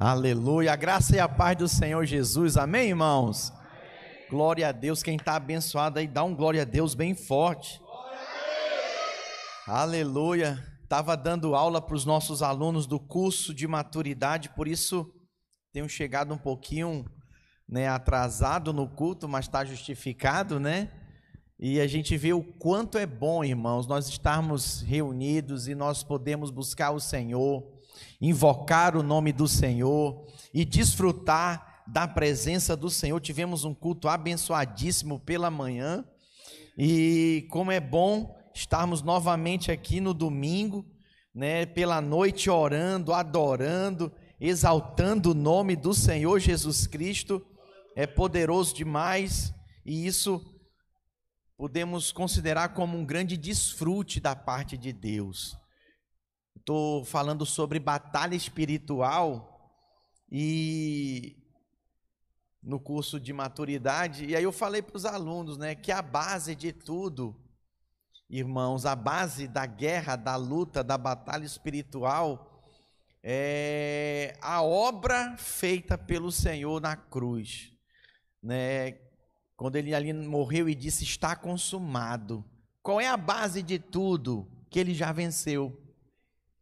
Aleluia. A graça e a paz do Senhor Jesus. Amém, irmãos? Amém. Glória a Deus. Quem está abençoado aí, dá um glória a Deus bem forte. Aleluia. Estava dando aula para os nossos alunos do curso de maturidade, por isso tenho chegado um pouquinho né, atrasado no culto, mas está justificado, né? E a gente vê o quanto é bom, irmãos, nós estarmos reunidos e nós podemos buscar o Senhor invocar o nome do Senhor e desfrutar da presença do Senhor. Tivemos um culto abençoadíssimo pela manhã e como é bom estarmos novamente aqui no domingo, né, pela noite orando, adorando, exaltando o nome do Senhor Jesus Cristo. É poderoso demais e isso podemos considerar como um grande desfrute da parte de Deus estou falando sobre batalha espiritual e no curso de maturidade, e aí eu falei para os alunos, né, que a base de tudo, irmãos, a base da guerra, da luta, da batalha espiritual é a obra feita pelo Senhor na cruz, né? Quando ele ali morreu e disse está consumado. Qual é a base de tudo? Que ele já venceu.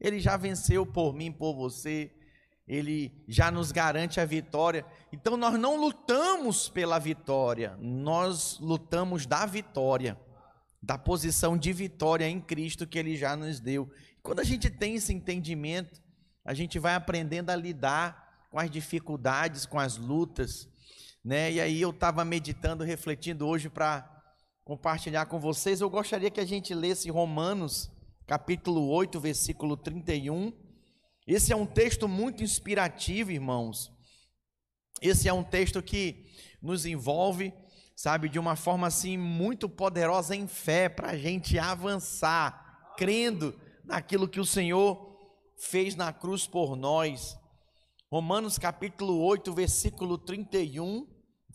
Ele já venceu por mim, por você. Ele já nos garante a vitória. Então nós não lutamos pela vitória, nós lutamos da vitória, da posição de vitória em Cristo que ele já nos deu. Quando a gente tem esse entendimento, a gente vai aprendendo a lidar com as dificuldades, com as lutas, né? E aí eu estava meditando, refletindo hoje para compartilhar com vocês. Eu gostaria que a gente lesse Romanos capítulo 8, versículo 31. Esse é um texto muito inspirativo, irmãos. Esse é um texto que nos envolve, sabe, de uma forma assim muito poderosa em fé, para a gente avançar, crendo naquilo que o Senhor fez na cruz por nós. Romanos capítulo 8, versículo 31.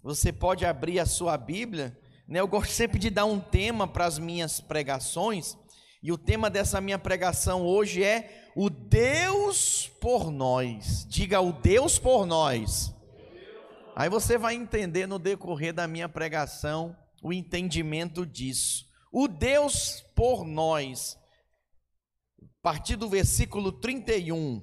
Você pode abrir a sua Bíblia. Né? Eu gosto sempre de dar um tema para as minhas pregações. E o tema dessa minha pregação hoje é o Deus por nós. Diga o Deus por nós. Aí você vai entender no decorrer da minha pregação o entendimento disso. O Deus por nós. A partir do versículo 31,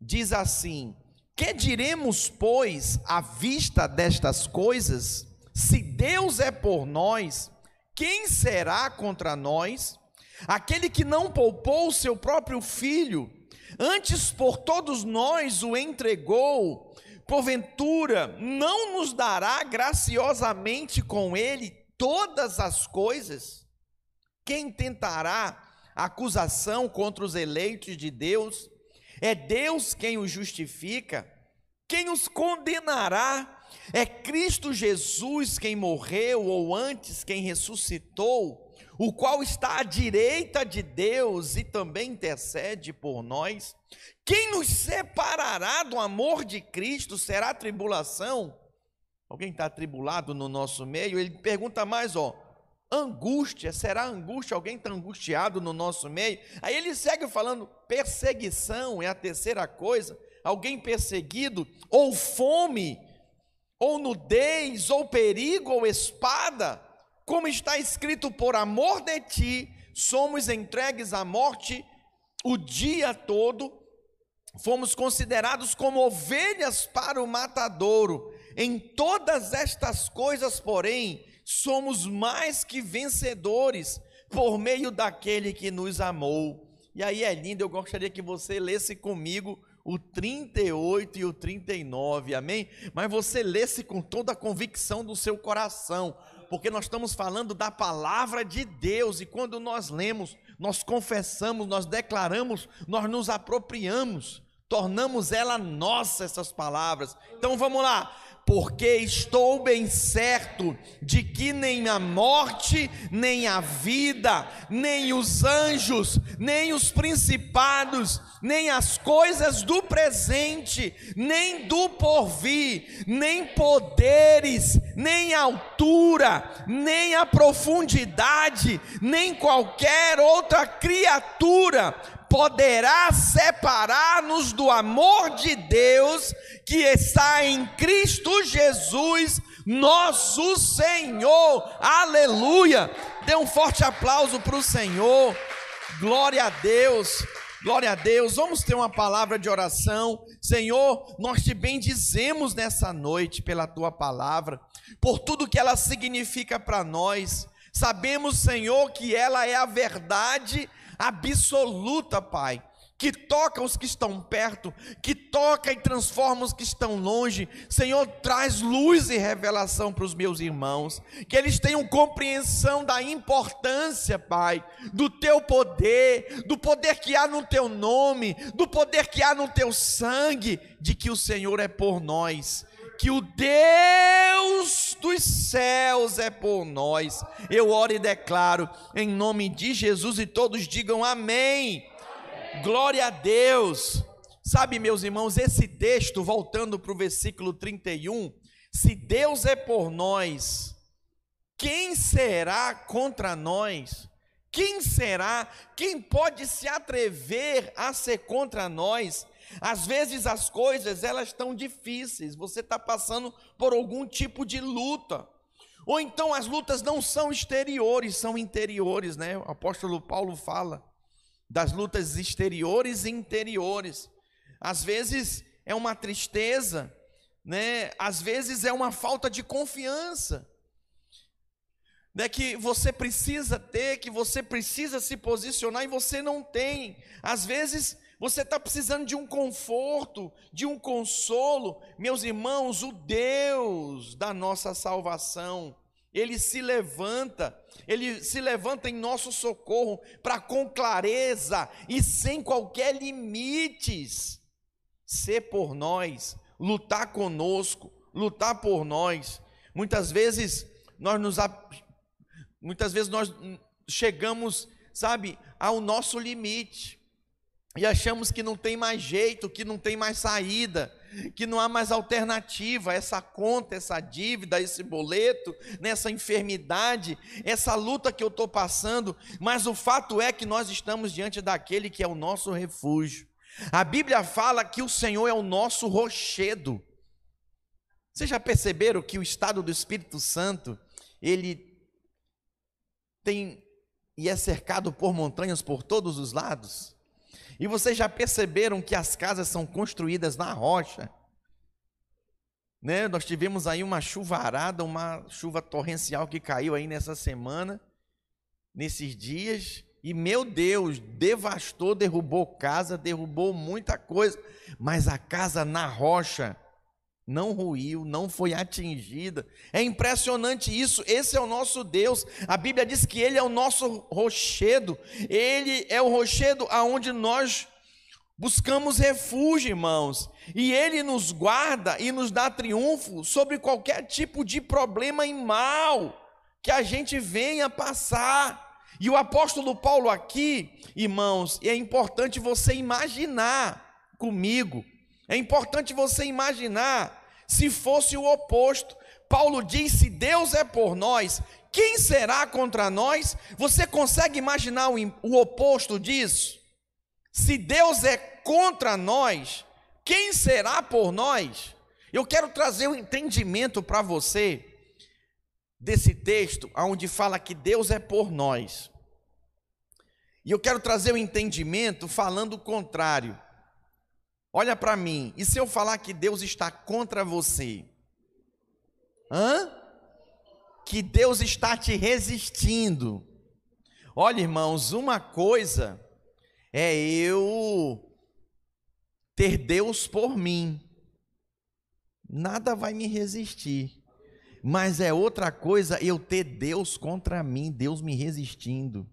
diz assim: Que diremos, pois, à vista destas coisas? Se Deus é por nós, quem será contra nós? Aquele que não poupou seu próprio filho, antes por todos nós o entregou, porventura não nos dará graciosamente com ele todas as coisas? Quem tentará acusação contra os eleitos de Deus? É Deus quem os justifica. Quem os condenará? É Cristo Jesus quem morreu, ou antes quem ressuscitou o qual está à direita de Deus e também intercede por nós. Quem nos separará do amor de Cristo será tribulação? Alguém está atribulado no nosso meio? Ele pergunta mais, ó, angústia, será angústia? Alguém está angustiado no nosso meio? Aí ele segue falando, perseguição é a terceira coisa, alguém perseguido, ou fome, ou nudez, ou perigo, ou espada como está escrito, por amor de ti, somos entregues à morte o dia todo, fomos considerados como ovelhas para o matadouro. Em todas estas coisas, porém, somos mais que vencedores por meio daquele que nos amou. E aí é lindo, eu gostaria que você lesse comigo o 38 e o 39, amém? Mas você lesse com toda a convicção do seu coração, porque nós estamos falando da palavra de Deus e quando nós lemos, nós confessamos, nós declaramos, nós nos apropriamos, tornamos ela nossa essas palavras. Então vamos lá porque estou bem certo de que nem a morte, nem a vida, nem os anjos, nem os principados, nem as coisas do presente, nem do porvir, nem poderes, nem altura, nem a profundidade, nem qualquer outra criatura poderá separar-nos do amor de Deus que está em Cristo Jesus, nosso Senhor. Aleluia! Dê um forte aplauso para o Senhor. Glória a Deus. Glória a Deus. Vamos ter uma palavra de oração. Senhor, nós te bendizemos nessa noite pela tua palavra, por tudo que ela significa para nós. Sabemos, Senhor, que ela é a verdade absoluta, Pai que toca os que estão perto, que toca e transforma os que estão longe. Senhor, traz luz e revelação para os meus irmãos, que eles tenham compreensão da importância, Pai, do teu poder, do poder que há no teu nome, do poder que há no teu sangue, de que o Senhor é por nós que o Deus dos céus é por nós. Eu oro e declaro em nome de Jesus e todos digam amém. Glória a Deus. Sabe, meus irmãos, esse texto, voltando para o versículo 31, se Deus é por nós, quem será contra nós? Quem será? Quem pode se atrever a ser contra nós? Às vezes as coisas elas estão difíceis, você está passando por algum tipo de luta. Ou então as lutas não são exteriores, são interiores, né? O apóstolo Paulo fala das lutas exteriores e interiores. Às vezes é uma tristeza, né? Às vezes é uma falta de confiança. Né, que você precisa ter, que você precisa se posicionar e você não tem. Às vezes você está precisando de um conforto, de um consolo. Meus irmãos, o Deus da nossa salvação, ele se levanta, ele se levanta em nosso socorro para com clareza e sem qualquer limites ser por nós, lutar conosco, lutar por nós. Muitas vezes nós nos muitas vezes nós chegamos, sabe, ao nosso limite e achamos que não tem mais jeito, que não tem mais saída que não há mais alternativa, essa conta, essa dívida, esse boleto, nessa enfermidade, essa luta que eu estou passando, mas o fato é que nós estamos diante daquele que é o nosso refúgio. A Bíblia fala que o Senhor é o nosso rochedo. Vocês já perceberam que o estado do Espírito Santo, ele tem e é cercado por montanhas por todos os lados? E vocês já perceberam que as casas são construídas na rocha? Né? Nós tivemos aí uma chuvarada, uma chuva torrencial que caiu aí nessa semana, nesses dias, e meu Deus, devastou, derrubou casa, derrubou muita coisa, mas a casa na rocha não ruiu, não foi atingida. É impressionante isso. Esse é o nosso Deus. A Bíblia diz que ele é o nosso rochedo. Ele é o rochedo aonde nós buscamos refúgio, irmãos. E ele nos guarda e nos dá triunfo sobre qualquer tipo de problema e mal que a gente venha passar. E o apóstolo Paulo aqui, irmãos, é importante você imaginar comigo é importante você imaginar se fosse o oposto. Paulo diz: se Deus é por nós, quem será contra nós? Você consegue imaginar o, oposto disso? Se Deus é contra nós, quem será por nós? Eu quero trazer um entendimento para você desse texto, onde fala que Deus é por nós. E eu quero trazer o um entendimento falando o contrário. Olha para mim, e se eu falar que Deus está contra você? Hã? Que Deus está te resistindo. Olha, irmãos, uma coisa é eu ter Deus por mim. Nada vai me resistir. Mas é outra coisa eu ter Deus contra mim, Deus me resistindo.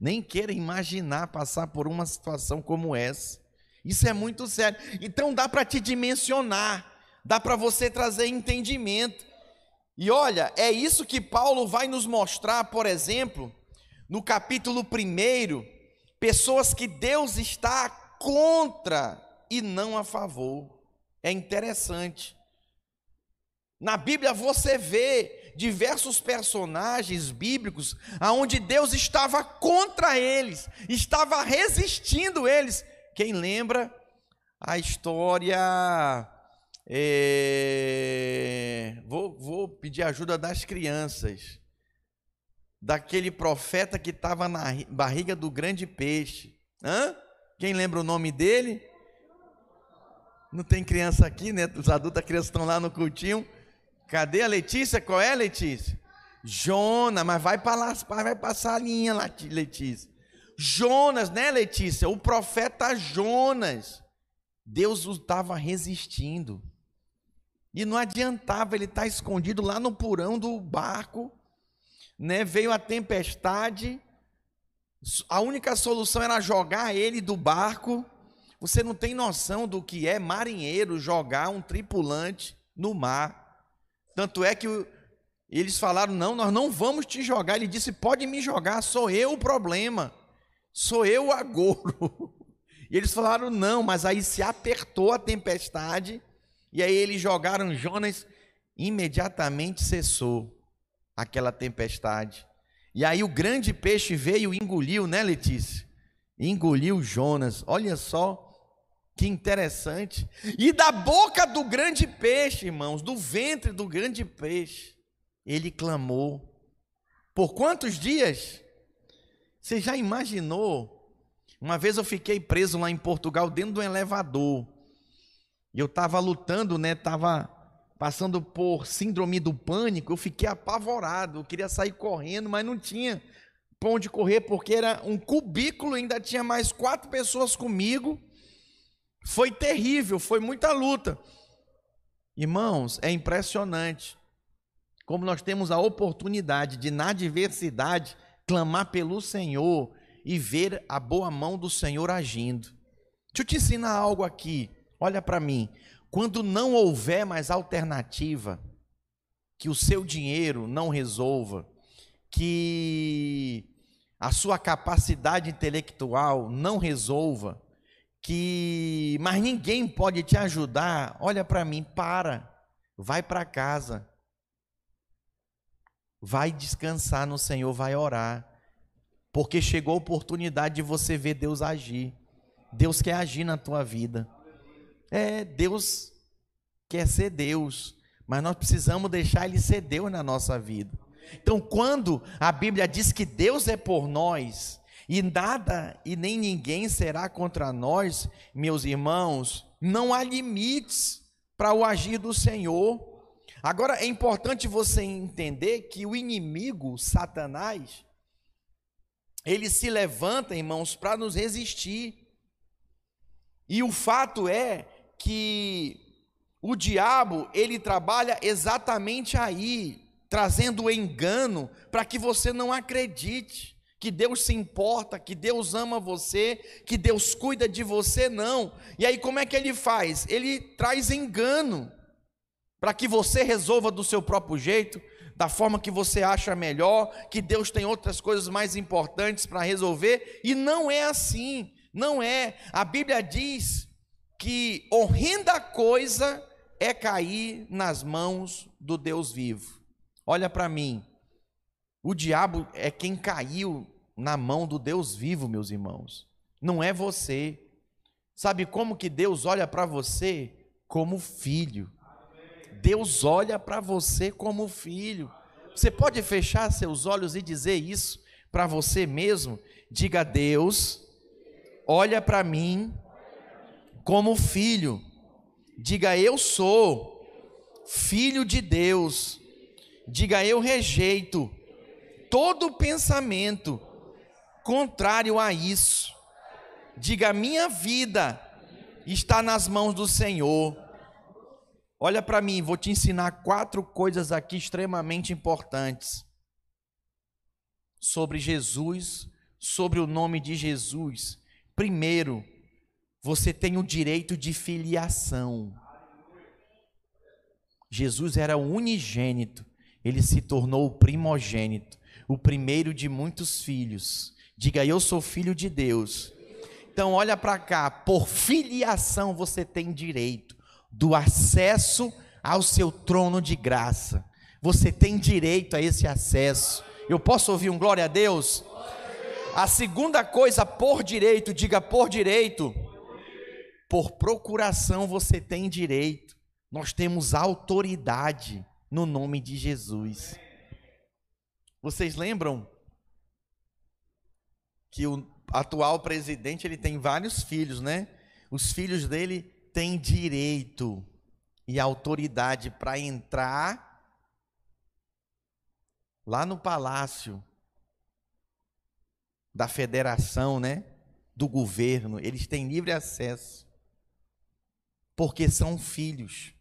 Nem queira imaginar passar por uma situação como essa. Isso é muito sério. Então dá para te dimensionar, dá para você trazer entendimento. E olha, é isso que Paulo vai nos mostrar, por exemplo, no capítulo 1, pessoas que Deus está contra e não a favor. É interessante. Na Bíblia você vê diversos personagens bíblicos aonde Deus estava contra eles, estava resistindo eles. Quem lembra a história? É, vou, vou pedir ajuda das crianças. Daquele profeta que estava na barriga do grande peixe. Hã? Quem lembra o nome dele? Não tem criança aqui, né? Os adultos, as crianças estão lá no cultinho. Cadê a Letícia? Qual é, Letícia? Jonas, mas vai para lá, vai passar a linha, Letícia. Jonas, né, Letícia? O profeta Jonas. Deus estava resistindo. E não adiantava, ele estar tá escondido lá no porão do barco. Né? Veio a tempestade. A única solução era jogar ele do barco. Você não tem noção do que é marinheiro jogar um tripulante no mar. Tanto é que eles falaram: não, nós não vamos te jogar. Ele disse: pode me jogar, sou eu o problema, sou eu o agouro. E eles falaram: não, mas aí se apertou a tempestade, e aí eles jogaram Jonas, imediatamente cessou aquela tempestade. E aí o grande peixe veio e engoliu, né, Letícia? Engoliu Jonas. Olha só que interessante. E da boca do grande peixe, irmãos, do ventre do grande peixe, ele clamou. Por quantos dias? Você já imaginou? Uma vez eu fiquei preso lá em Portugal dentro de um elevador. E eu estava lutando, né? Estava passando por síndrome do pânico. Eu fiquei apavorado. Eu queria sair correndo, mas não tinha para onde correr porque era um cubículo. Ainda tinha mais quatro pessoas comigo. Foi terrível, foi muita luta. Irmãos, é impressionante como nós temos a oportunidade de, na adversidade, clamar pelo Senhor e ver a boa mão do Senhor agindo. Deixa eu te ensinar algo aqui. Olha para mim. Quando não houver mais alternativa, que o seu dinheiro não resolva, que a sua capacidade intelectual não resolva, que mas ninguém pode te ajudar, olha para mim, para, vai para casa, vai descansar no Senhor, vai orar, porque chegou a oportunidade de você ver Deus agir. Deus quer agir na tua vida. É, Deus quer ser Deus, mas nós precisamos deixar Ele ser Deus na nossa vida. Então, quando a Bíblia diz que Deus é por nós, e nada e nem ninguém será contra nós, meus irmãos. Não há limites para o agir do Senhor. Agora é importante você entender que o inimigo, Satanás, ele se levanta, irmãos, para nos resistir. E o fato é que o diabo, ele trabalha exatamente aí, trazendo engano para que você não acredite que Deus se importa, que Deus ama você, que Deus cuida de você, não. E aí como é que ele faz? Ele traz engano para que você resolva do seu próprio jeito, da forma que você acha melhor, que Deus tem outras coisas mais importantes para resolver, e não é assim. Não é. A Bíblia diz que horrenda coisa é cair nas mãos do Deus vivo. Olha para mim. O diabo é quem caiu na mão do Deus vivo, meus irmãos. Não é você. Sabe como que Deus olha para você? Como filho. Deus olha para você como filho. Você pode fechar seus olhos e dizer isso para você mesmo? Diga: Deus, olha para mim como filho. Diga: Eu sou filho de Deus. Diga: Eu rejeito todo pensamento contrário a isso. Diga: minha vida está nas mãos do Senhor. Olha para mim, vou te ensinar quatro coisas aqui extremamente importantes sobre Jesus, sobre o nome de Jesus. Primeiro, você tem o direito de filiação. Jesus era unigênito, ele se tornou o primogênito o primeiro de muitos filhos. Diga, eu sou filho de Deus. Então, olha para cá, por filiação você tem direito do acesso ao seu trono de graça. Você tem direito a esse acesso. Eu posso ouvir um glória a Deus? A segunda coisa, por direito, diga por direito. Por procuração você tem direito. Nós temos autoridade no nome de Jesus. Vocês lembram que o atual presidente ele tem vários filhos, né? Os filhos dele têm direito e autoridade para entrar lá no palácio da federação, né? Do governo, eles têm livre acesso. Porque são filhos.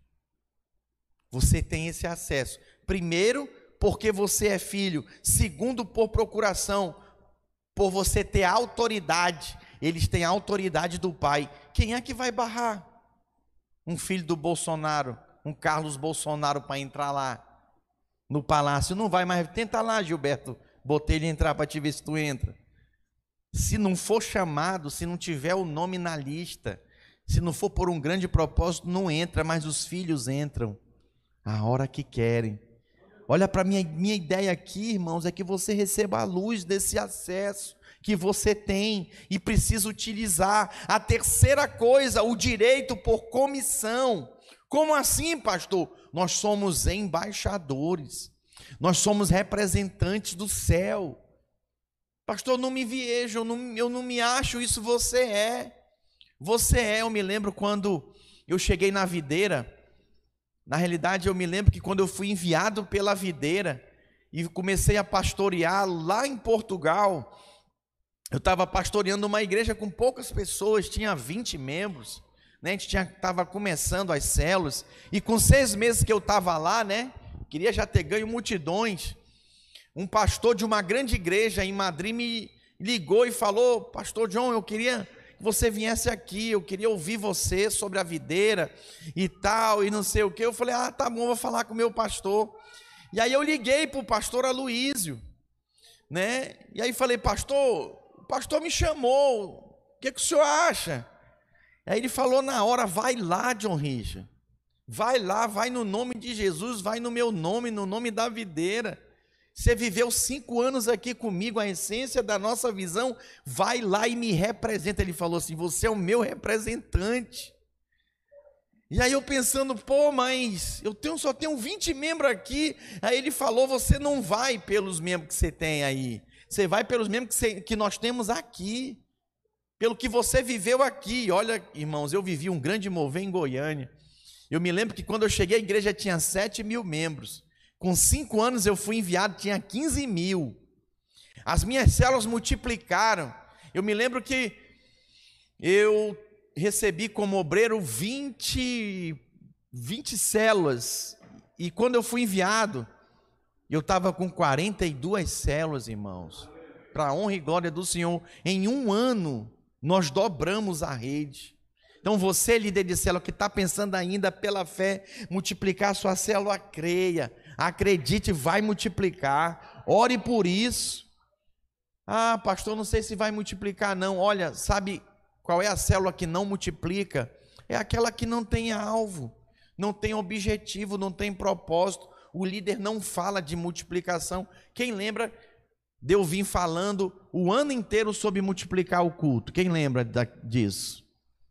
Você tem esse acesso. Primeiro, porque você é filho. Segundo, por procuração por você ter autoridade. Eles têm a autoridade do pai. Quem é que vai barrar? Um filho do Bolsonaro, um Carlos Bolsonaro para entrar lá no palácio. Não vai mais. Tenta lá, Gilberto. Botei ele entrar para te ver se tu entra. Se não for chamado, se não tiver o nome na lista, se não for por um grande propósito, não entra, mas os filhos entram a hora que querem. Olha para minha minha ideia aqui, irmãos, é que você receba a luz desse acesso que você tem e precisa utilizar. A terceira coisa, o direito por comissão. Como assim, pastor? Nós somos embaixadores. Nós somos representantes do céu. Pastor, não me vejo, eu não, eu não me acho isso, você é. Você é, eu me lembro quando eu cheguei na videira, na realidade, eu me lembro que quando eu fui enviado pela videira e comecei a pastorear lá em Portugal, eu estava pastoreando uma igreja com poucas pessoas, tinha 20 membros, né? a gente estava começando as células, e com seis meses que eu estava lá, né? Queria já ter ganho multidões. Um pastor de uma grande igreja em Madrid me ligou e falou: Pastor John, eu queria que você viesse aqui, eu queria ouvir você sobre a videira e tal, e não sei o que. Eu falei, ah, tá bom, vou falar com o meu pastor. E aí eu liguei para o pastor Aloísio, né? E aí falei, pastor, pastor me chamou, o que, que o senhor acha? Aí ele falou na hora, vai lá, John Richard. Vai lá, vai no nome de Jesus, vai no meu nome, no nome da videira. Você viveu cinco anos aqui comigo, a essência da nossa visão, vai lá e me representa. Ele falou assim: Você é o meu representante. E aí eu pensando, pô, mas eu tenho, só tenho 20 membros aqui. Aí ele falou: Você não vai pelos membros que você tem aí. Você vai pelos membros que, você, que nós temos aqui. Pelo que você viveu aqui. Olha, irmãos, eu vivi um grande mover em Goiânia. Eu me lembro que quando eu cheguei, a igreja tinha 7 mil membros. Com cinco anos eu fui enviado, tinha 15 mil. As minhas células multiplicaram. Eu me lembro que eu recebi como obreiro 20, 20 células. E quando eu fui enviado, eu estava com 42 células, irmãos. Para a honra e glória do Senhor. Em um ano, nós dobramos a rede. Então você, líder de célula, que está pensando ainda pela fé, multiplicar a sua célula, creia acredite, vai multiplicar. Ore por isso. Ah, pastor, não sei se vai multiplicar, não. Olha, sabe qual é a célula que não multiplica? É aquela que não tem alvo, não tem objetivo, não tem propósito. O líder não fala de multiplicação. Quem lembra de eu vir falando o ano inteiro sobre multiplicar o culto? Quem lembra disso?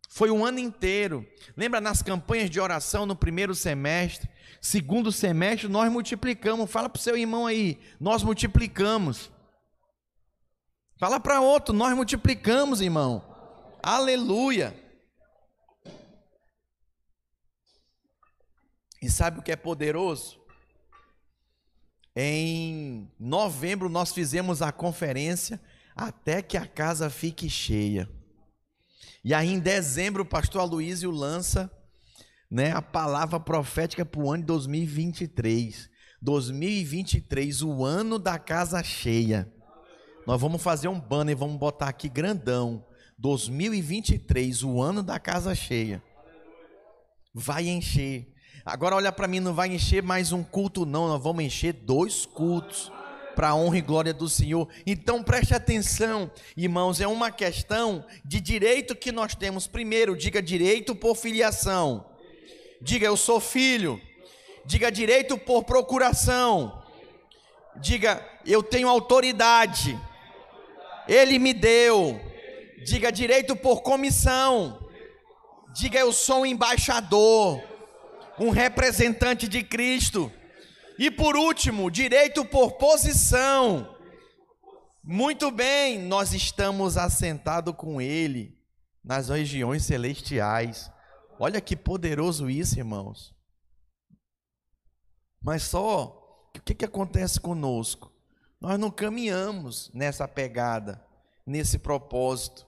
Foi um ano inteiro. Lembra nas campanhas de oração no primeiro semestre? Segundo semestre, nós multiplicamos. Fala para o seu irmão aí, nós multiplicamos. Fala para outro, nós multiplicamos, irmão. Aleluia. E sabe o que é poderoso? Em novembro nós fizemos a conferência até que a casa fique cheia. E aí em dezembro o pastor Aloysio lança né, a palavra profética para o ano de 2023. 2023, o ano da casa cheia. Nós vamos fazer um banner, e vamos botar aqui grandão. 2023, o ano da casa cheia. Vai encher. Agora olha para mim, não vai encher mais um culto não, nós vamos encher dois cultos para a honra e glória do Senhor. Então preste atenção, irmãos, é uma questão de direito que nós temos. Primeiro, diga direito por filiação. Diga, eu sou filho. Diga direito por procuração. Diga, eu tenho autoridade. Ele me deu. Diga direito por comissão. Diga, eu sou um embaixador, um representante de Cristo. E por último, direito por posição. Muito bem, nós estamos assentados com Ele nas regiões celestiais. Olha que poderoso isso, irmãos. Mas só, o que, que acontece conosco? Nós não caminhamos nessa pegada, nesse propósito.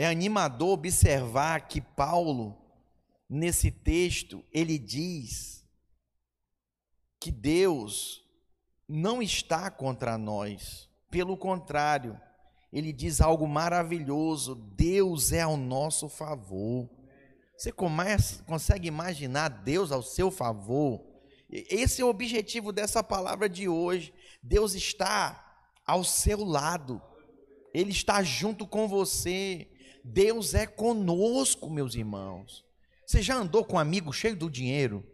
É animador observar que Paulo, nesse texto, ele diz que Deus não está contra nós, pelo contrário, ele diz algo maravilhoso: Deus é ao nosso favor. Você começa, consegue imaginar Deus ao seu favor? Esse é o objetivo dessa palavra de hoje. Deus está ao seu lado, Ele está junto com você. Deus é conosco, meus irmãos. Você já andou com um amigo cheio do dinheiro?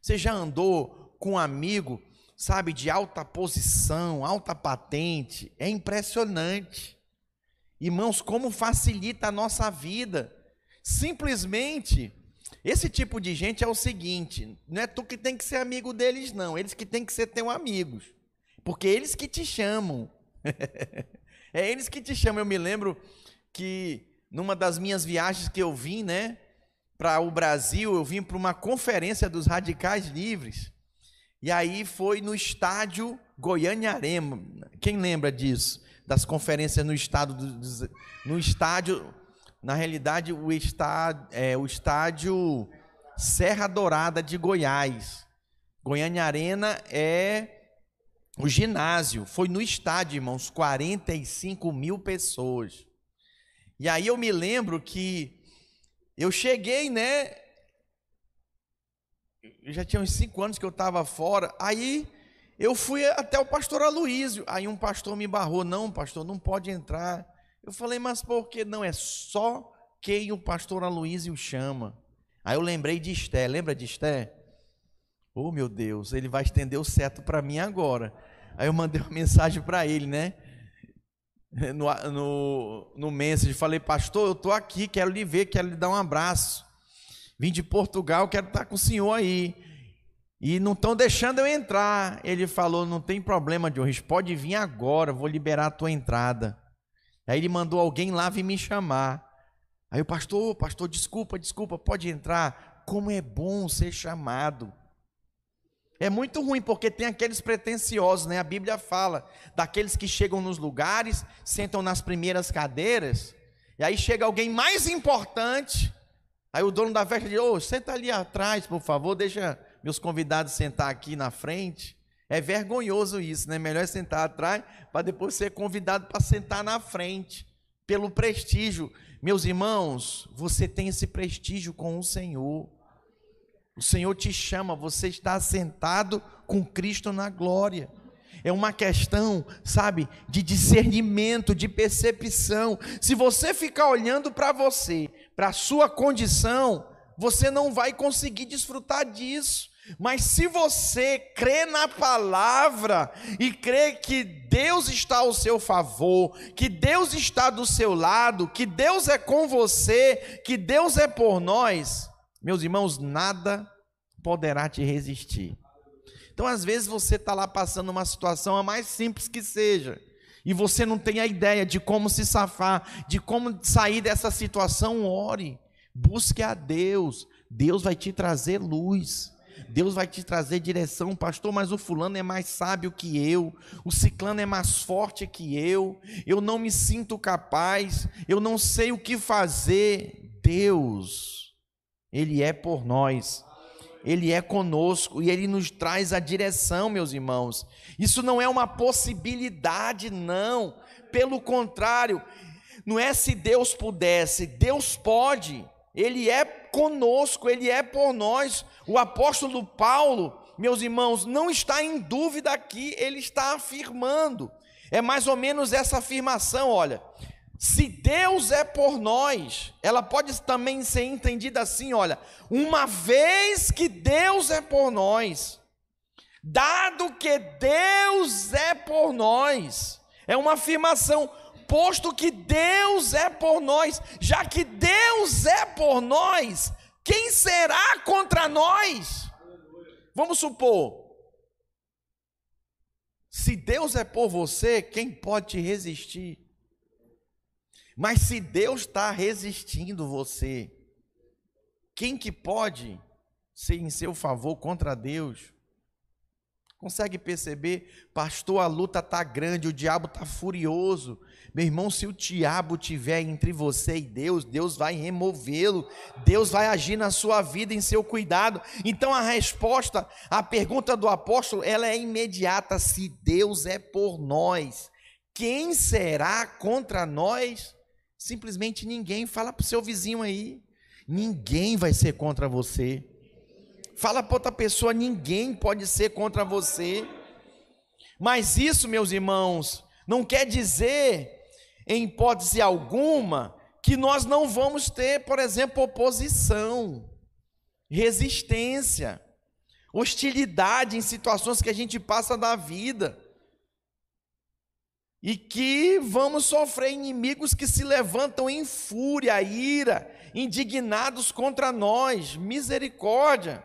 Você já andou com um amigo, sabe, de alta posição, alta patente? É impressionante. Irmãos, como facilita a nossa vida. Simplesmente, esse tipo de gente é o seguinte: não é tu que tem que ser amigo deles, não. Eles que tem que ser teu amigos. Porque eles que te chamam. é eles que te chamam. Eu me lembro que numa das minhas viagens que eu vim, né, para o Brasil, eu vim para uma conferência dos radicais livres. E aí foi no estádio Goiânia Arena. Quem lembra disso? Das conferências no estado do, no estádio na realidade, o estádio, é, o estádio Serra Dourada de Goiás. Goiânia Arena é o ginásio. Foi no estádio, irmãos, 45 mil pessoas. E aí eu me lembro que eu cheguei, né? Já tinha uns cinco anos que eu estava fora. Aí eu fui até o pastor Aloísio. Aí um pastor me barrou: não, pastor, não pode entrar. Eu falei, mas por que não? É só quem o pastor Aloysio chama. Aí eu lembrei de Esté, lembra de Esté? Oh meu Deus, ele vai estender o certo para mim agora. Aí eu mandei uma mensagem para ele, né? No, no, no message, falei, pastor, eu estou aqui, quero lhe ver, quero lhe dar um abraço. Vim de Portugal, quero estar com o senhor aí. E não estão deixando eu entrar. Ele falou: não tem problema, Joris, pode vir agora, vou liberar a tua entrada. Aí ele mandou alguém lá vir me chamar. Aí o pastor, pastor, desculpa, desculpa, pode entrar. Como é bom ser chamado. É muito ruim porque tem aqueles pretensiosos, né? A Bíblia fala daqueles que chegam nos lugares, sentam nas primeiras cadeiras, e aí chega alguém mais importante. Aí o dono da festa diz: Ô, oh, senta ali atrás, por favor, deixa meus convidados sentar aqui na frente. É vergonhoso isso, né? Melhor sentar atrás para depois ser convidado para sentar na frente, pelo prestígio. Meus irmãos, você tem esse prestígio com o Senhor. O Senhor te chama, você está sentado com Cristo na glória. É uma questão, sabe, de discernimento, de percepção. Se você ficar olhando para você, para a sua condição, você não vai conseguir desfrutar disso. Mas se você crê na palavra e crê que Deus está ao seu favor, que Deus está do seu lado, que Deus é com você, que Deus é por nós, meus irmãos, nada poderá te resistir. Então, às vezes, você está lá passando uma situação, a mais simples que seja, e você não tem a ideia de como se safar, de como sair dessa situação, ore, busque a Deus, Deus vai te trazer luz. Deus vai te trazer direção, pastor, mas o fulano é mais sábio que eu, o ciclano é mais forte que eu, eu não me sinto capaz, eu não sei o que fazer. Deus, Ele é por nós, Ele é conosco e Ele nos traz a direção, meus irmãos. Isso não é uma possibilidade, não, pelo contrário, não é se Deus pudesse, Deus pode, Ele é conosco, Ele é por nós. O apóstolo Paulo, meus irmãos, não está em dúvida aqui, ele está afirmando. É mais ou menos essa afirmação, olha. Se Deus é por nós, ela pode também ser entendida assim: olha, uma vez que Deus é por nós, dado que Deus é por nós, é uma afirmação, posto que Deus é por nós, já que Deus é por nós, quem será contra nós? Vamos supor, se Deus é por você, quem pode te resistir? Mas se Deus está resistindo você, quem que pode ser em seu favor contra Deus? Consegue perceber? Pastor, a luta está grande, o diabo está furioso. Meu irmão, se o diabo tiver entre você e Deus, Deus vai removê-lo, Deus vai agir na sua vida, em seu cuidado. Então a resposta à pergunta do apóstolo, ela é imediata: se Deus é por nós, quem será contra nós? Simplesmente ninguém. Fala para o seu vizinho aí. Ninguém vai ser contra você. Fala para outra pessoa: ninguém pode ser contra você. Mas isso, meus irmãos, não quer dizer, em hipótese alguma, que nós não vamos ter, por exemplo, oposição, resistência, hostilidade em situações que a gente passa da vida e que vamos sofrer inimigos que se levantam em fúria, ira, indignados contra nós. Misericórdia.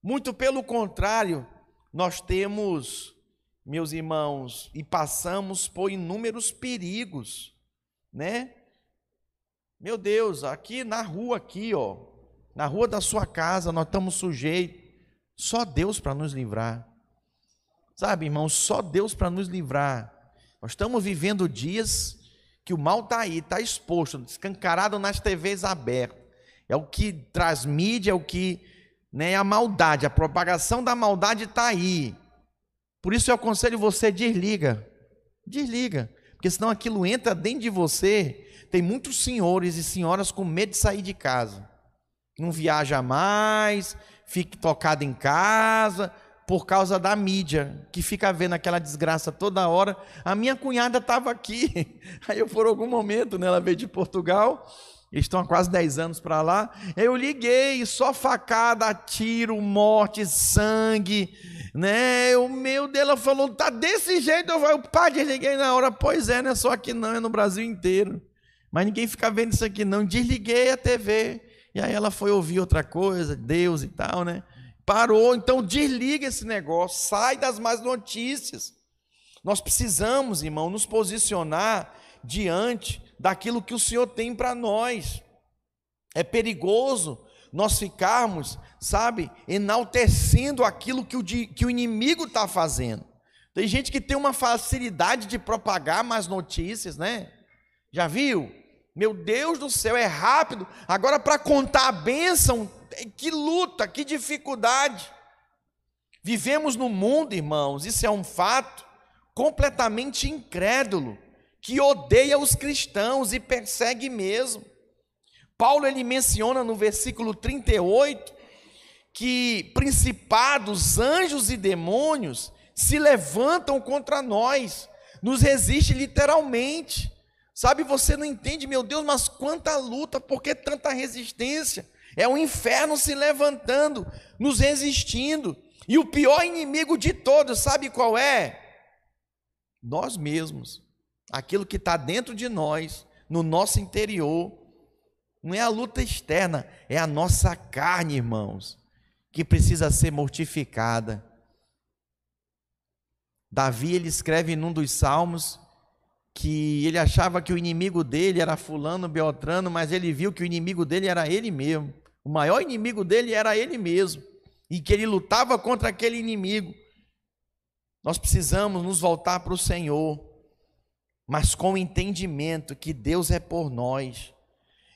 Muito pelo contrário, nós temos, meus irmãos, e passamos por inúmeros perigos, né? Meu Deus, aqui na rua aqui, ó, na rua da sua casa, nós estamos sujeitos. Só Deus para nos livrar. Sabe, irmãos, só Deus para nos livrar nós estamos vivendo dias que o mal está aí, está exposto, escancarado nas TVs abertas. É o que traz mídia, é o que. Né, é a maldade, a propagação da maldade está aí. Por isso eu aconselho você, desliga. Desliga. Porque senão aquilo entra dentro de você. Tem muitos senhores e senhoras com medo de sair de casa. Não viaja mais, fique tocado em casa, por causa da mídia, que fica vendo aquela desgraça toda hora. A minha cunhada estava aqui, aí eu por algum momento, né, ela veio de Portugal, eles estão há quase 10 anos para lá. Eu liguei, só facada, tiro, morte, sangue, né? O meu dela falou, tá desse jeito, eu falei, pá, desliguei na hora. Pois é, não é só aqui não, é no Brasil inteiro. Mas ninguém fica vendo isso aqui não. Desliguei a TV. E aí ela foi ouvir outra coisa, Deus e tal, né? Parou, então desliga esse negócio, sai das más notícias. Nós precisamos, irmão, nos posicionar diante daquilo que o Senhor tem para nós. É perigoso nós ficarmos, sabe, enaltecendo aquilo que o, que o inimigo está fazendo. Tem gente que tem uma facilidade de propagar más notícias, né? Já viu? Meu Deus do céu, é rápido. Agora, para contar a bênção, que luta, que dificuldade. Vivemos no mundo, irmãos, isso é um fato, completamente incrédulo, que odeia os cristãos e persegue mesmo. Paulo ele menciona no versículo 38 que principados, anjos e demônios se levantam contra nós, nos resiste literalmente. Sabe, você não entende, meu Deus, mas quanta luta, por que tanta resistência? É o inferno se levantando, nos resistindo. E o pior inimigo de todos, sabe qual é? Nós mesmos. Aquilo que está dentro de nós, no nosso interior. Não é a luta externa, é a nossa carne, irmãos, que precisa ser mortificada. Davi ele escreve num dos salmos que ele achava que o inimigo dele era fulano, Beltrano, mas ele viu que o inimigo dele era ele mesmo. O maior inimigo dele era ele mesmo. E que ele lutava contra aquele inimigo. Nós precisamos nos voltar para o Senhor, mas com o entendimento que Deus é por nós.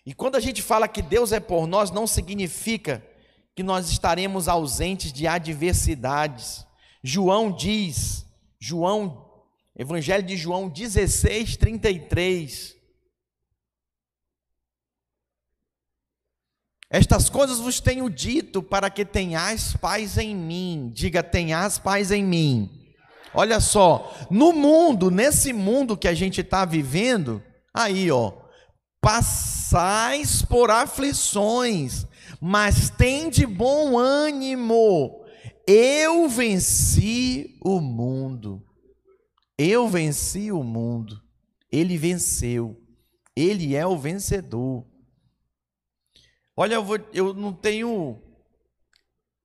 E quando a gente fala que Deus é por nós, não significa que nós estaremos ausentes de adversidades. João diz, João, Evangelho de João 16, 33. Estas coisas vos tenho dito para que tenhais paz em mim. Diga, tenhas paz em mim. Olha só, no mundo, nesse mundo que a gente está vivendo, Aí, ó, passais por aflições, mas tem de bom ânimo. Eu venci o mundo. Eu venci o mundo. Ele venceu. Ele é o vencedor. Olha, eu, vou, eu não tenho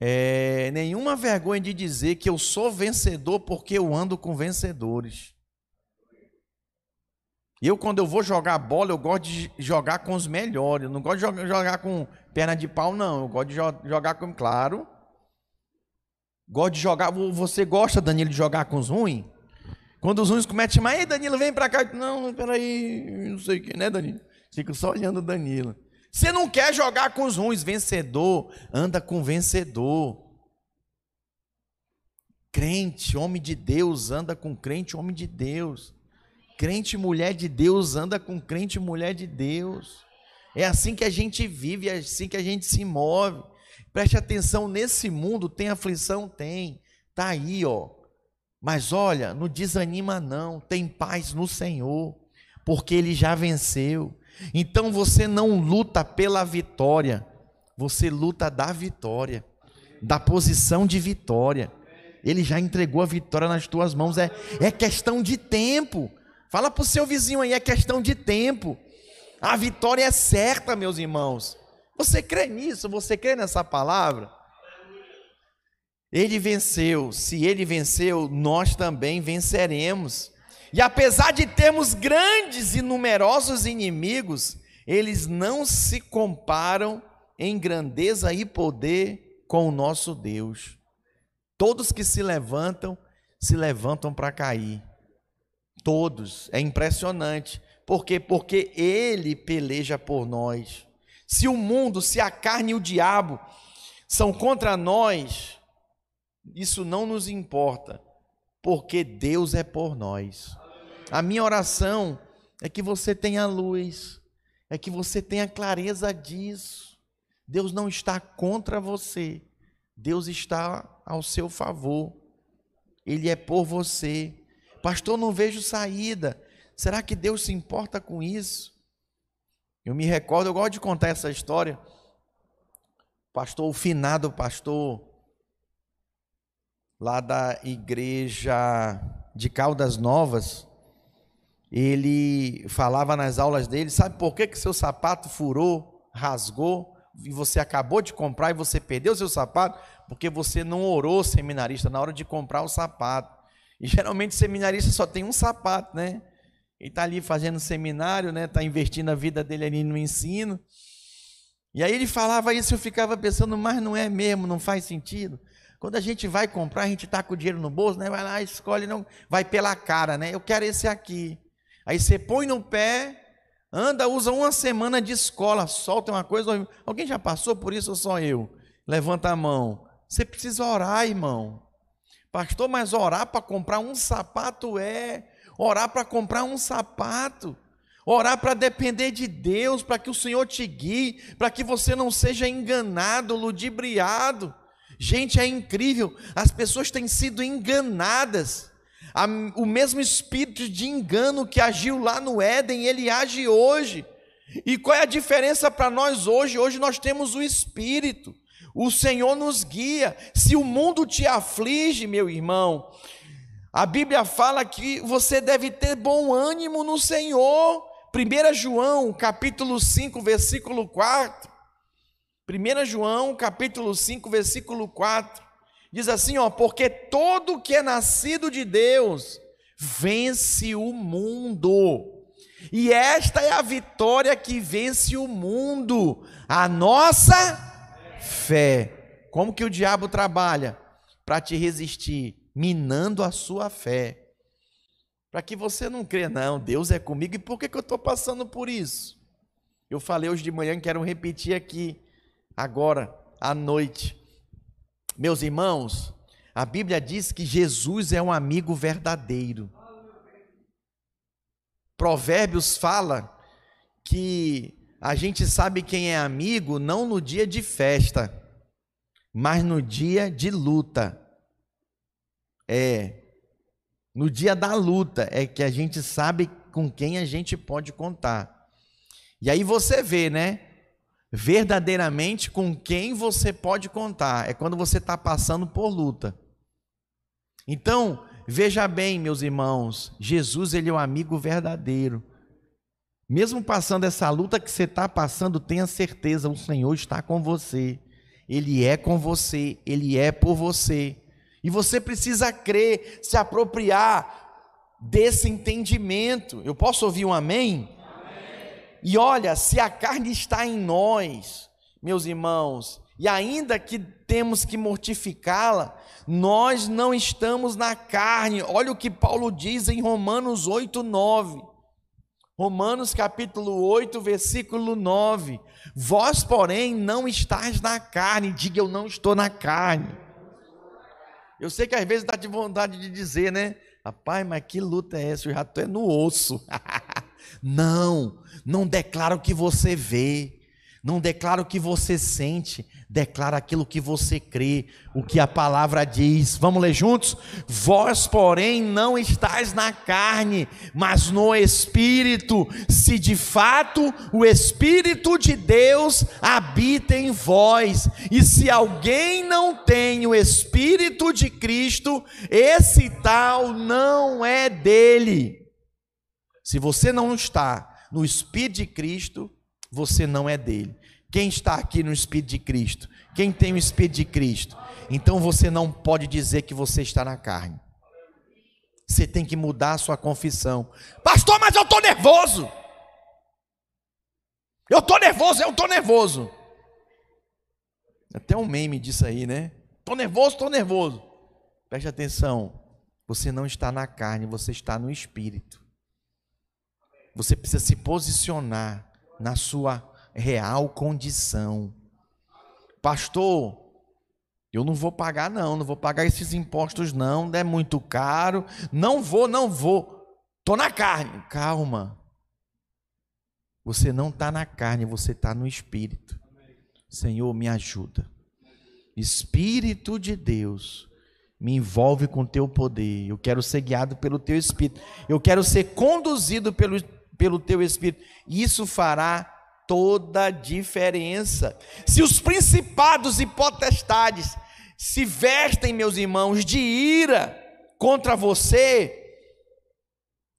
é, nenhuma vergonha de dizer que eu sou vencedor porque eu ando com vencedores. Eu, quando eu vou jogar bola, eu gosto de jogar com os melhores. Eu não gosto de jogar com perna de pau, não. Eu gosto de jogar com, claro. Gosto de jogar. Você gosta, Danilo, de jogar com os ruins? Quando os ruins cometem mais, ei, Danilo, vem para cá. Não, peraí, não sei o que, né, Danilo? Fico só olhando o Danilo. Você não quer jogar com os ruins, vencedor, anda com vencedor. Crente, homem de Deus, anda com crente, homem de Deus. Crente, mulher de Deus, anda com crente, mulher de Deus. É assim que a gente vive, é assim que a gente se move. Preste atenção, nesse mundo tem aflição? Tem. Tá aí, ó. Mas olha, não desanima não, tem paz no Senhor, porque ele já venceu. Então você não luta pela vitória, você luta da vitória, da posição de vitória. Ele já entregou a vitória nas tuas mãos, é, é questão de tempo. Fala para o seu vizinho aí, é questão de tempo. A vitória é certa, meus irmãos. Você crê nisso? Você crê nessa palavra? Ele venceu. Se ele venceu, nós também venceremos. E apesar de termos grandes e numerosos inimigos, eles não se comparam em grandeza e poder com o nosso Deus. Todos que se levantam, se levantam para cair. Todos. É impressionante. Por quê? Porque ele peleja por nós. Se o mundo, se a carne e o diabo são contra nós, isso não nos importa, porque Deus é por nós. A minha oração é que você tenha luz, é que você tenha clareza disso. Deus não está contra você, Deus está ao seu favor, Ele é por você. Pastor, não vejo saída. Será que Deus se importa com isso? Eu me recordo, eu gosto de contar essa história. Pastor, o finado pastor lá da igreja de Caldas Novas, ele falava nas aulas dele, sabe por que, que seu sapato furou, rasgou, e você acabou de comprar e você perdeu seu sapato? Porque você não orou, seminarista, na hora de comprar o sapato. E geralmente seminarista só tem um sapato, né? Ele está ali fazendo seminário, né? Está investindo a vida dele ali no ensino. E aí ele falava isso, eu ficava pensando, mas não é mesmo, não faz sentido. Quando a gente vai comprar, a gente está com o dinheiro no bolso, né? Vai lá, escolhe, não, vai pela cara, né? Eu quero esse aqui. Aí você põe no pé, anda, usa uma semana de escola, solta uma coisa. Alguém já passou por isso ou só eu? Levanta a mão. Você precisa orar, irmão. Pastor, mas orar para comprar um sapato é. Orar para comprar um sapato. Orar para depender de Deus, para que o Senhor te guie, para que você não seja enganado, ludibriado. Gente, é incrível, as pessoas têm sido enganadas. O mesmo espírito de engano que agiu lá no Éden, ele age hoje. E qual é a diferença para nós hoje? Hoje nós temos o Espírito, o Senhor nos guia. Se o mundo te aflige, meu irmão, a Bíblia fala que você deve ter bom ânimo no Senhor. 1 João, capítulo 5, versículo 4. 1 João, capítulo 5, versículo 4, diz assim, ó, porque todo que é nascido de Deus vence o mundo. E esta é a vitória que vence o mundo, a nossa fé. Como que o diabo trabalha para te resistir? Minando a sua fé. Para que você não crê, não, Deus é comigo, e por que, que eu estou passando por isso? Eu falei hoje de manhã, quero repetir aqui agora à noite. Meus irmãos, a Bíblia diz que Jesus é um amigo verdadeiro. Provérbios fala que a gente sabe quem é amigo não no dia de festa, mas no dia de luta. É, no dia da luta é que a gente sabe com quem a gente pode contar. E aí você vê, né? Verdadeiramente com quem você pode contar. É quando você está passando por luta. Então, veja bem, meus irmãos, Jesus ele é o um amigo verdadeiro. Mesmo passando essa luta que você está passando, tenha certeza, o Senhor está com você. Ele é com você, ele é por você. E você precisa crer, se apropriar desse entendimento. Eu posso ouvir um amém? E olha, se a carne está em nós, meus irmãos, e ainda que temos que mortificá-la, nós não estamos na carne. Olha o que Paulo diz em Romanos 8, 9. Romanos capítulo 8, versículo 9. Vós, porém, não estáis na carne. Diga eu não estou na carne. Eu sei que às vezes dá de vontade de dizer, né? Rapaz, mas que luta é essa? Eu já estou é no osso. não, não declara o que você vê. Não declara o que você sente, declara aquilo que você crê, o que a palavra diz. Vamos ler juntos? Vós, porém, não estáis na carne, mas no espírito, se de fato o espírito de Deus habita em vós. E se alguém não tem o espírito de Cristo, esse tal não é dele. Se você não está no espírito de Cristo, você não é dele. Quem está aqui no Espírito de Cristo? Quem tem o Espírito de Cristo? Então você não pode dizer que você está na carne. Você tem que mudar a sua confissão. Pastor, mas eu estou nervoso. Eu estou nervoso, eu estou nervoso. Até um meme disso aí, né? Estou nervoso, estou nervoso. Preste atenção. Você não está na carne, você está no espírito. Você precisa se posicionar na sua real condição. Pastor, eu não vou pagar não, não vou pagar esses impostos não, é muito caro. Não vou, não vou. Tô na carne. Calma. Você não está na carne, você está no espírito. Senhor, me ajuda. Espírito de Deus, me envolve com teu poder. Eu quero ser guiado pelo teu espírito. Eu quero ser conduzido pelo pelo teu espírito. Isso fará toda a diferença. Se os principados e potestades se vestem, meus irmãos, de ira contra você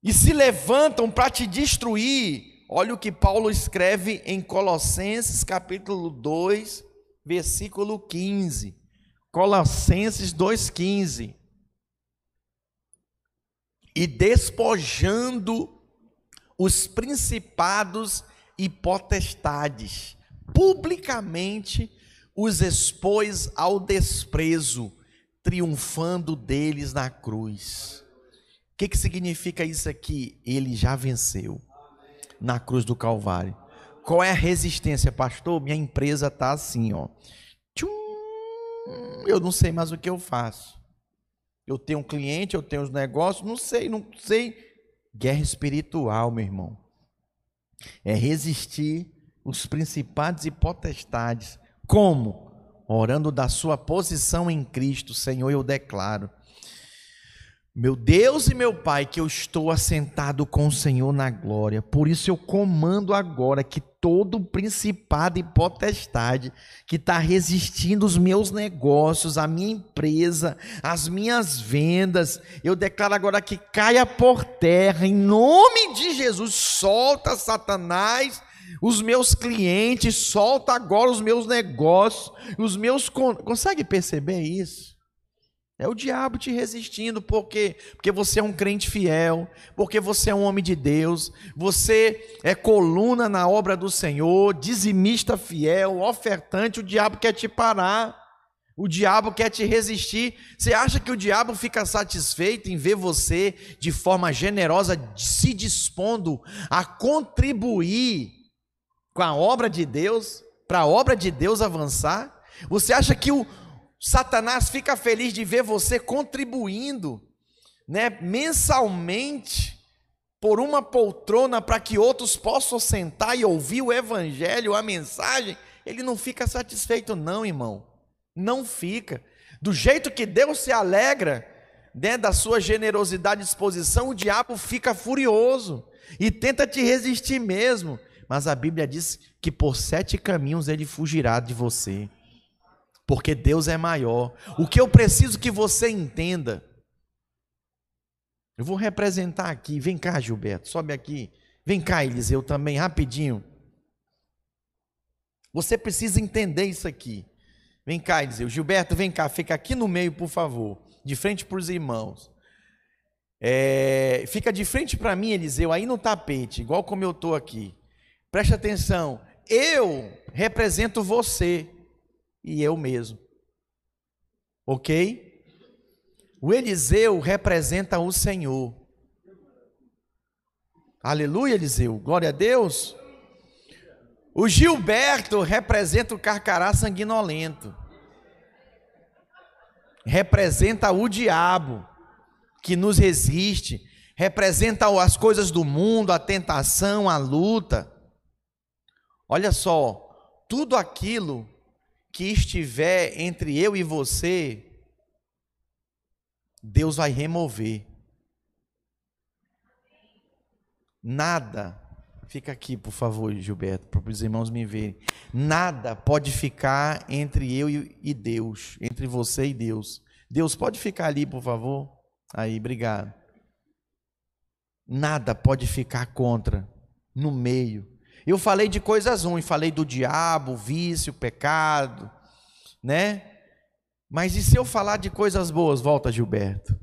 e se levantam para te destruir, olha o que Paulo escreve em Colossenses capítulo 2, versículo 15. Colossenses 2,15. E despojando os principados e potestades, publicamente os expôs ao desprezo, triunfando deles na cruz. O que, que significa isso aqui? Ele já venceu na cruz do Calvário. Qual é a resistência, pastor? Minha empresa está assim, ó. Tchum, eu não sei mais o que eu faço. Eu tenho um cliente, eu tenho os negócios, não sei, não sei. Guerra espiritual, meu irmão é resistir os principados e potestades. Como? Orando da sua posição em Cristo, Senhor, eu declaro. Meu Deus e meu Pai, que eu estou assentado com o Senhor na glória. Por isso eu comando agora que todo principado e potestade que está resistindo os meus negócios, a minha empresa, as minhas vendas, eu declaro agora que caia por terra, em nome de Jesus. Solta Satanás, os meus clientes, solta agora os meus negócios, os meus. Consegue perceber isso? É o diabo te resistindo, por quê? Porque você é um crente fiel, porque você é um homem de Deus, você é coluna na obra do Senhor, dizimista fiel, ofertante, o diabo quer te parar. O diabo quer te resistir. Você acha que o diabo fica satisfeito em ver você de forma generosa se dispondo a contribuir com a obra de Deus, para a obra de Deus avançar? Você acha que o, Satanás fica feliz de ver você contribuindo, né, mensalmente por uma poltrona para que outros possam sentar e ouvir o evangelho, a mensagem. Ele não fica satisfeito não, irmão. Não fica. Do jeito que Deus se alegra, né, da sua generosidade e disposição, o diabo fica furioso. e tenta te resistir mesmo. Mas a Bíblia diz que por sete caminhos ele fugirá de você, porque Deus é maior. O que eu preciso que você entenda, eu vou representar aqui. Vem cá, Gilberto, sobe aqui. Vem cá, Eliseu, também, rapidinho. Você precisa entender isso aqui. Vem cá, Eliseu. Gilberto, vem cá, fica aqui no meio, por favor, de frente para os irmãos. É, fica de frente para mim, Eliseu, aí no tapete, igual como eu estou aqui. Preste atenção. Eu represento você e eu mesmo. Ok? O Eliseu representa o Senhor. Aleluia, Eliseu. Glória a Deus. O Gilberto representa o carcará sanguinolento. Representa o diabo que nos resiste, representa as coisas do mundo, a tentação, a luta. Olha só, tudo aquilo que estiver entre eu e você, Deus vai remover. Nada, fica aqui, por favor, Gilberto, para os irmãos me verem. Nada pode ficar entre eu e Deus, entre você e Deus. Deus, pode ficar ali, por favor? Aí, obrigado. Nada pode ficar contra, no meio. Eu falei de coisas ruins, falei do diabo, vício, pecado, né? Mas e se eu falar de coisas boas? Volta, Gilberto.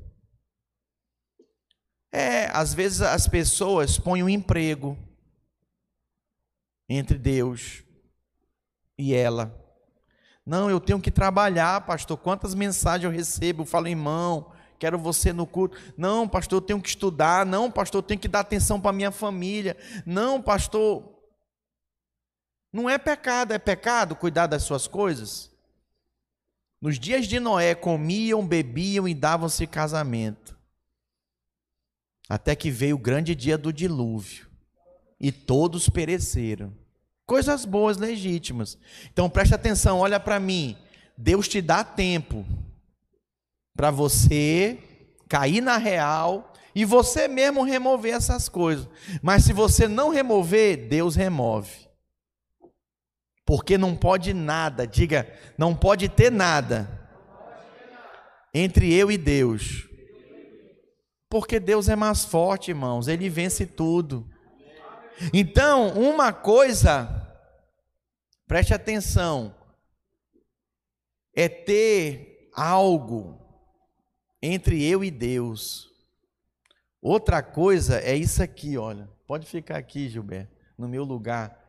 É, às vezes as pessoas põem um emprego entre Deus e ela. Não, eu tenho que trabalhar, pastor. Quantas mensagens eu recebo? Eu falo, irmão, quero você no culto. Não, pastor, eu tenho que estudar. Não, pastor, eu tenho que dar atenção para minha família. Não, pastor. Não é pecado, é pecado cuidar das suas coisas? Nos dias de Noé, comiam, bebiam e davam-se casamento. Até que veio o grande dia do dilúvio. E todos pereceram. Coisas boas, legítimas. Então preste atenção, olha para mim. Deus te dá tempo para você cair na real e você mesmo remover essas coisas. Mas se você não remover, Deus remove. Porque não pode nada, diga, não pode ter nada entre eu e Deus. Porque Deus é mais forte, irmãos, ele vence tudo. Então, uma coisa, preste atenção, é ter algo entre eu e Deus. Outra coisa é isso aqui, olha. Pode ficar aqui, Gilberto, no meu lugar.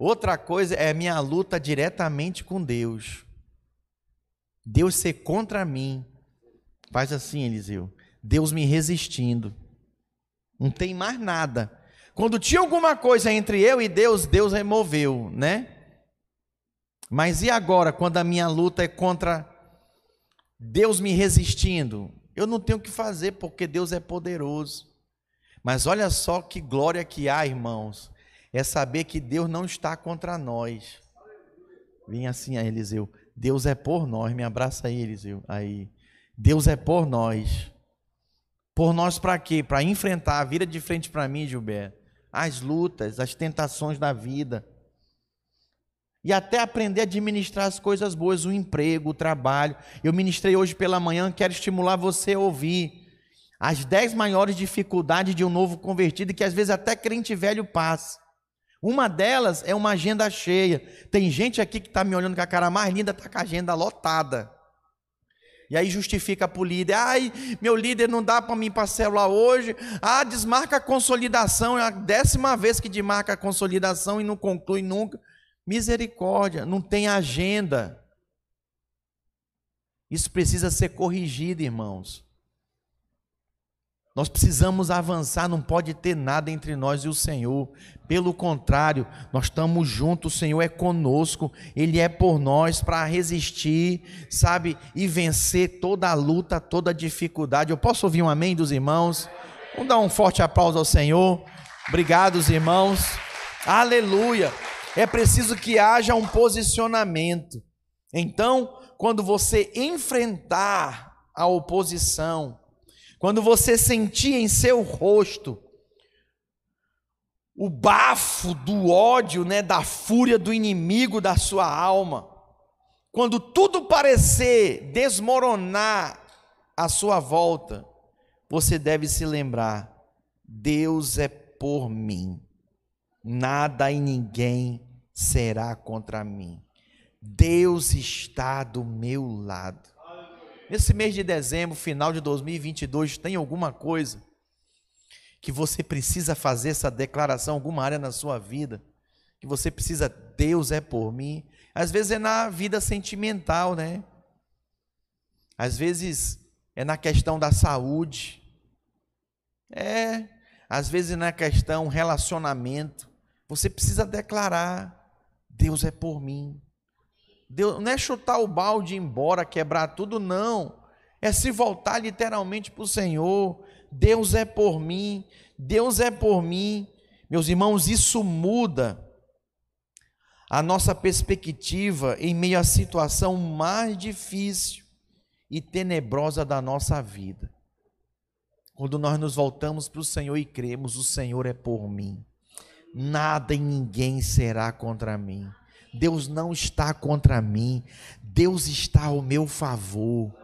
Outra coisa é minha luta diretamente com Deus. Deus ser contra mim. Faz assim, Eliseu. Deus me resistindo. Não tem mais nada. Quando tinha alguma coisa entre eu e Deus, Deus removeu, né? Mas e agora, quando a minha luta é contra Deus me resistindo? Eu não tenho o que fazer, porque Deus é poderoso. Mas olha só que glória que há, irmãos, é saber que Deus não está contra nós. Vem assim a Eliseu. Deus é por nós. Me abraça aí, Eliseu. Aí. Deus é por nós. Por nós para quê? Para enfrentar, vira de frente para mim, Gilberto. As lutas, as tentações da vida. E até aprender a administrar as coisas boas, o emprego, o trabalho. Eu ministrei hoje pela manhã, quero estimular você a ouvir as dez maiores dificuldades de um novo convertido, que às vezes até crente velho passa. Uma delas é uma agenda cheia. Tem gente aqui que está me olhando com a cara mais linda, está com a agenda lotada. E aí justifica para o líder, ai, meu líder não dá para mim para célula hoje. Ah, desmarca a consolidação, é a décima vez que desmarca a consolidação e não conclui nunca. Misericórdia, não tem agenda. Isso precisa ser corrigido, irmãos. Nós precisamos avançar, não pode ter nada entre nós e o Senhor. Pelo contrário, nós estamos juntos, o Senhor é conosco, Ele é por nós para resistir, sabe, e vencer toda a luta, toda a dificuldade. Eu posso ouvir um amém dos irmãos? Vamos dar um forte aplauso ao Senhor. Obrigado, irmãos. Aleluia. É preciso que haja um posicionamento. Então, quando você enfrentar a oposição, quando você enfrentar a oposição, quando você sentir em seu rosto o bafo do ódio, né, da fúria do inimigo da sua alma. Quando tudo parecer desmoronar à sua volta, você deve se lembrar: Deus é por mim, nada e ninguém será contra mim. Deus está do meu lado. Nesse mês de dezembro, final de 2022, tem alguma coisa que você precisa fazer essa declaração, alguma área na sua vida, que você precisa, Deus é por mim. Às vezes é na vida sentimental, né? Às vezes é na questão da saúde. É, às vezes é na questão relacionamento. Você precisa declarar: Deus é por mim. Deus, não é chutar o balde embora, quebrar tudo, não. É se voltar literalmente para o Senhor. Deus é por mim, Deus é por mim. Meus irmãos, isso muda a nossa perspectiva em meio à situação mais difícil e tenebrosa da nossa vida. Quando nós nos voltamos para o Senhor e cremos, o Senhor é por mim. Nada e ninguém será contra mim. Deus não está contra mim. Deus está ao meu favor.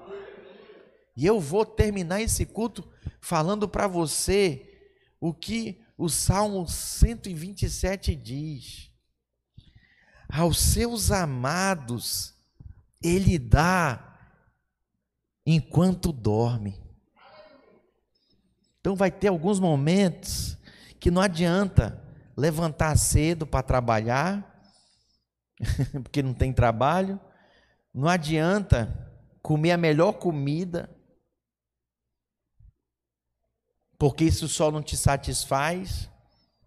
E eu vou terminar esse culto falando para você o que o Salmo 127 diz. Aos seus amados, Ele dá enquanto dorme. Então vai ter alguns momentos que não adianta levantar cedo para trabalhar, porque não tem trabalho, não adianta comer a melhor comida, porque isso só não te satisfaz.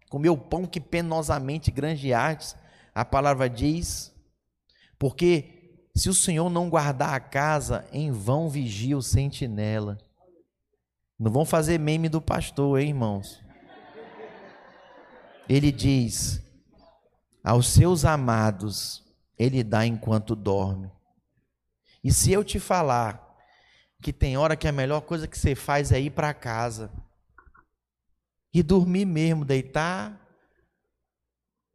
Comer o pão que penosamente granjeaste, a palavra diz, porque se o Senhor não guardar a casa, em vão vigia o sentinela. Não vão fazer meme do pastor, hein, irmãos? Ele diz: aos seus amados, ele dá enquanto dorme. E se eu te falar que tem hora que a melhor coisa que você faz é ir para casa, e dormir mesmo, deitar,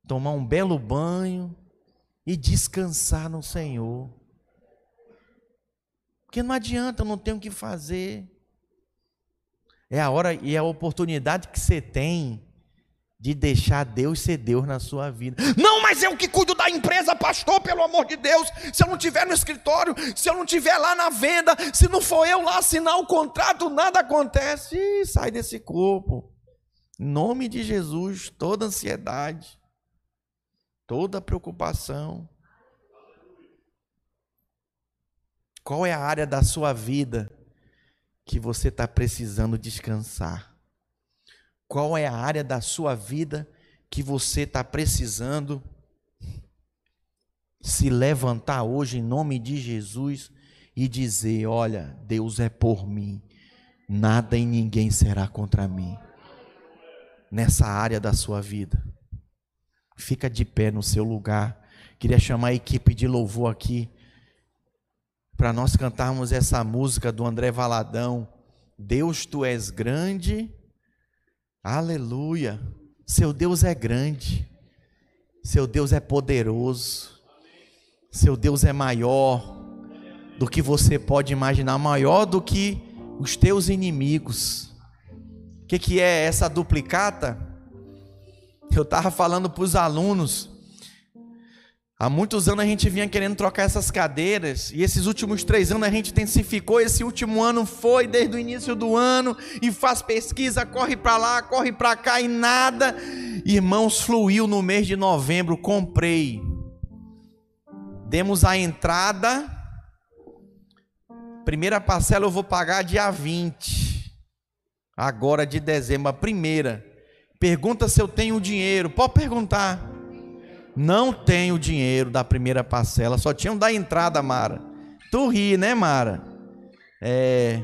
tomar um belo banho e descansar no Senhor. Porque não adianta, não tem o que fazer. É a hora e a oportunidade que você tem de deixar Deus ser Deus na sua vida. Não, mas eu que cuido da empresa, pastor, pelo amor de Deus. Se eu não tiver no escritório, se eu não tiver lá na venda, se não for eu lá assinar o contrato, nada acontece. Ih, sai desse corpo. Em nome de Jesus, toda ansiedade, toda preocupação. Qual é a área da sua vida que você está precisando descansar? Qual é a área da sua vida que você está precisando se levantar hoje em nome de Jesus e dizer: Olha, Deus é por mim, nada e ninguém será contra mim nessa área da sua vida. Fica de pé no seu lugar. Queria chamar a equipe de louvor aqui para nós cantarmos essa música do André Valadão. Deus, tu és grande. Aleluia. Seu Deus é grande. Seu Deus é poderoso. Seu Deus é maior do que você pode imaginar, maior do que os teus inimigos. O que, que é essa duplicata? Eu estava falando para os alunos. Há muitos anos a gente vinha querendo trocar essas cadeiras, e esses últimos três anos a gente intensificou. Esse último ano foi desde o início do ano, e faz pesquisa, corre para lá, corre para cá e nada. Irmãos, fluiu no mês de novembro. Comprei, demos a entrada. Primeira parcela eu vou pagar dia 20 agora de dezembro, a primeira. Pergunta se eu tenho dinheiro. Pode perguntar. Não tenho dinheiro da primeira parcela, só tinham da entrada, Mara. Tu ri, né, Mara? É.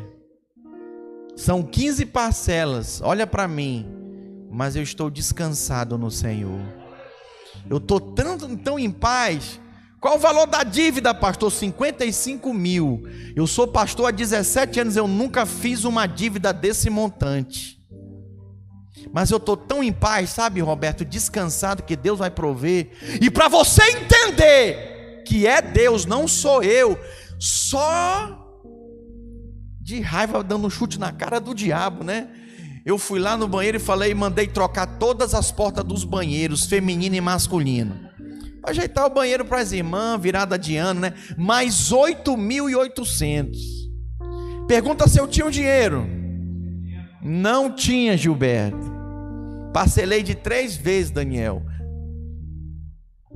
São 15 parcelas. Olha para mim. Mas eu estou descansado no Senhor. Eu estou tão, tão em paz qual o valor da dívida, pastor? 55 mil. Eu sou pastor há 17 anos, eu nunca fiz uma dívida desse montante. Mas eu estou tão em paz, sabe, Roberto, descansado que Deus vai prover. E para você entender que é Deus, não sou eu, só de raiva dando um chute na cara do diabo, né? Eu fui lá no banheiro e falei, mandei trocar todas as portas dos banheiros, feminino e masculino. Ajeitar o banheiro para as irmãs, virada de ano, né? Mais 8.800. Pergunta se eu tinha o dinheiro. Não tinha, Gilberto. Parcelei de três vezes, Daniel.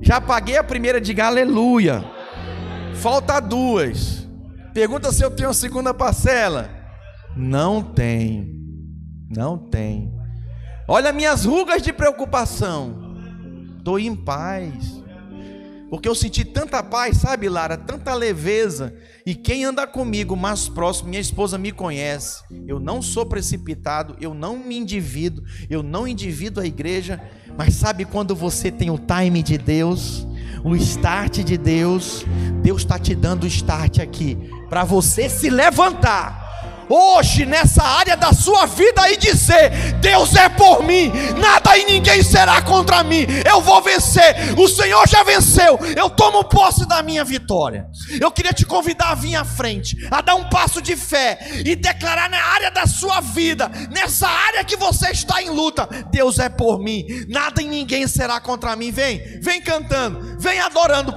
Já paguei a primeira, de aleluia. Falta duas. Pergunta se eu tenho a segunda parcela. Não tem. Não tem. Olha minhas rugas de preocupação. Estou em paz. Porque eu senti tanta paz, sabe, Lara? Tanta leveza. E quem anda comigo mais próximo, minha esposa me conhece. Eu não sou precipitado, eu não me endivido, eu não endivido a igreja. Mas sabe quando você tem o time de Deus, o start de Deus? Deus está te dando o start aqui, para você se levantar hoje nessa área da sua vida e dizer: Deus é por mim, nada e ninguém será contra mim, eu vou vencer, o Senhor já venceu, eu tomo posse da minha vitória. Eu queria te convidar a vir à frente, a dar um passo de fé e declarar na área da sua vida, nessa área que você está em luta: Deus é por mim, nada e ninguém será contra mim. Vem, vem cantando, vem adorando.